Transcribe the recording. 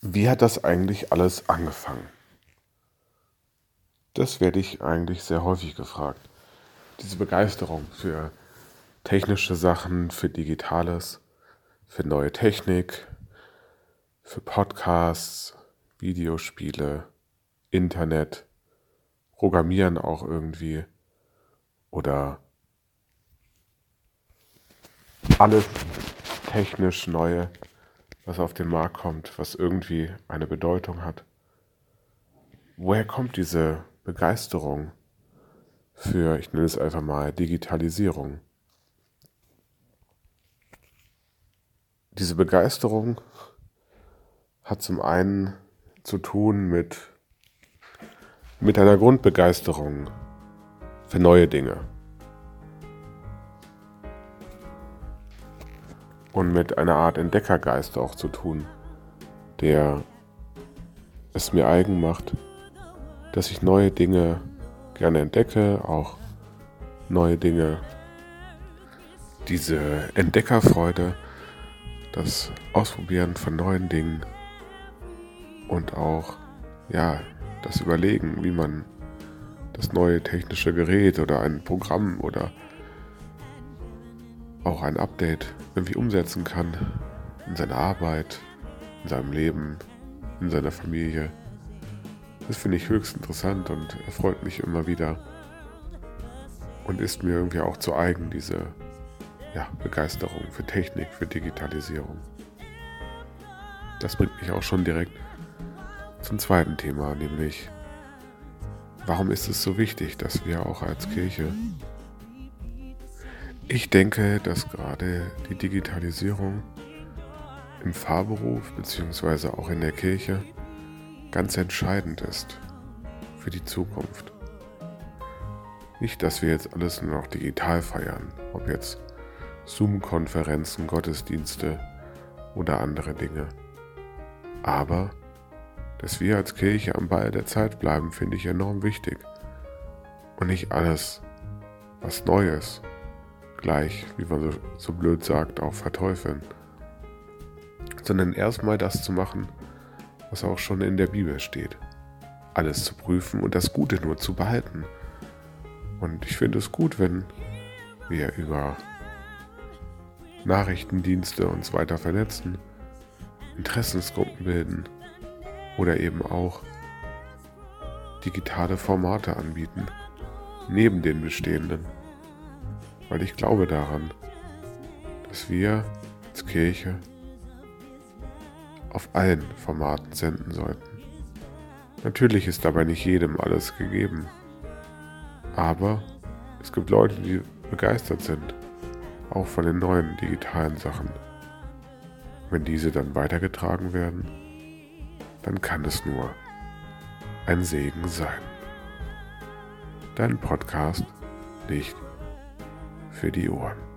Wie hat das eigentlich alles angefangen? Das werde ich eigentlich sehr häufig gefragt. Diese Begeisterung für technische Sachen, für Digitales, für neue Technik, für Podcasts, Videospiele, Internet, Programmieren auch irgendwie oder alles technisch Neue was auf den Markt kommt, was irgendwie eine Bedeutung hat. Woher kommt diese Begeisterung für, ich nenne es einfach mal, Digitalisierung? Diese Begeisterung hat zum einen zu tun mit, mit einer Grundbegeisterung für neue Dinge. Und mit einer Art Entdeckergeist auch zu tun, der es mir eigen macht, dass ich neue Dinge gerne entdecke, auch neue Dinge, diese Entdeckerfreude, das Ausprobieren von neuen Dingen und auch ja, das Überlegen, wie man das neue technische Gerät oder ein Programm oder auch ein Update irgendwie umsetzen kann in seiner Arbeit, in seinem Leben, in seiner Familie. Das finde ich höchst interessant und erfreut mich immer wieder und ist mir irgendwie auch zu eigen, diese ja, Begeisterung für Technik, für Digitalisierung. Das bringt mich auch schon direkt zum zweiten Thema, nämlich warum ist es so wichtig, dass wir auch als Kirche ich denke, dass gerade die Digitalisierung im Pfarrberuf bzw. auch in der Kirche ganz entscheidend ist für die Zukunft. Nicht, dass wir jetzt alles nur noch digital feiern, ob jetzt Zoom-Konferenzen, Gottesdienste oder andere Dinge. Aber, dass wir als Kirche am Ball der Zeit bleiben, finde ich enorm wichtig. Und nicht alles, was neu ist, gleich, wie man so, so blöd sagt, auch verteufeln, sondern erstmal das zu machen, was auch schon in der Bibel steht. Alles zu prüfen und das Gute nur zu behalten. Und ich finde es gut, wenn wir über Nachrichtendienste uns weiter vernetzen, Interessensgruppen bilden oder eben auch digitale Formate anbieten, neben den bestehenden weil ich glaube daran, dass wir als Kirche auf allen Formaten senden sollten. Natürlich ist dabei nicht jedem alles gegeben, aber es gibt Leute, die begeistert sind, auch von den neuen digitalen Sachen. Wenn diese dann weitergetragen werden, dann kann es nur ein Segen sein. Dein Podcast nicht für die Ohren.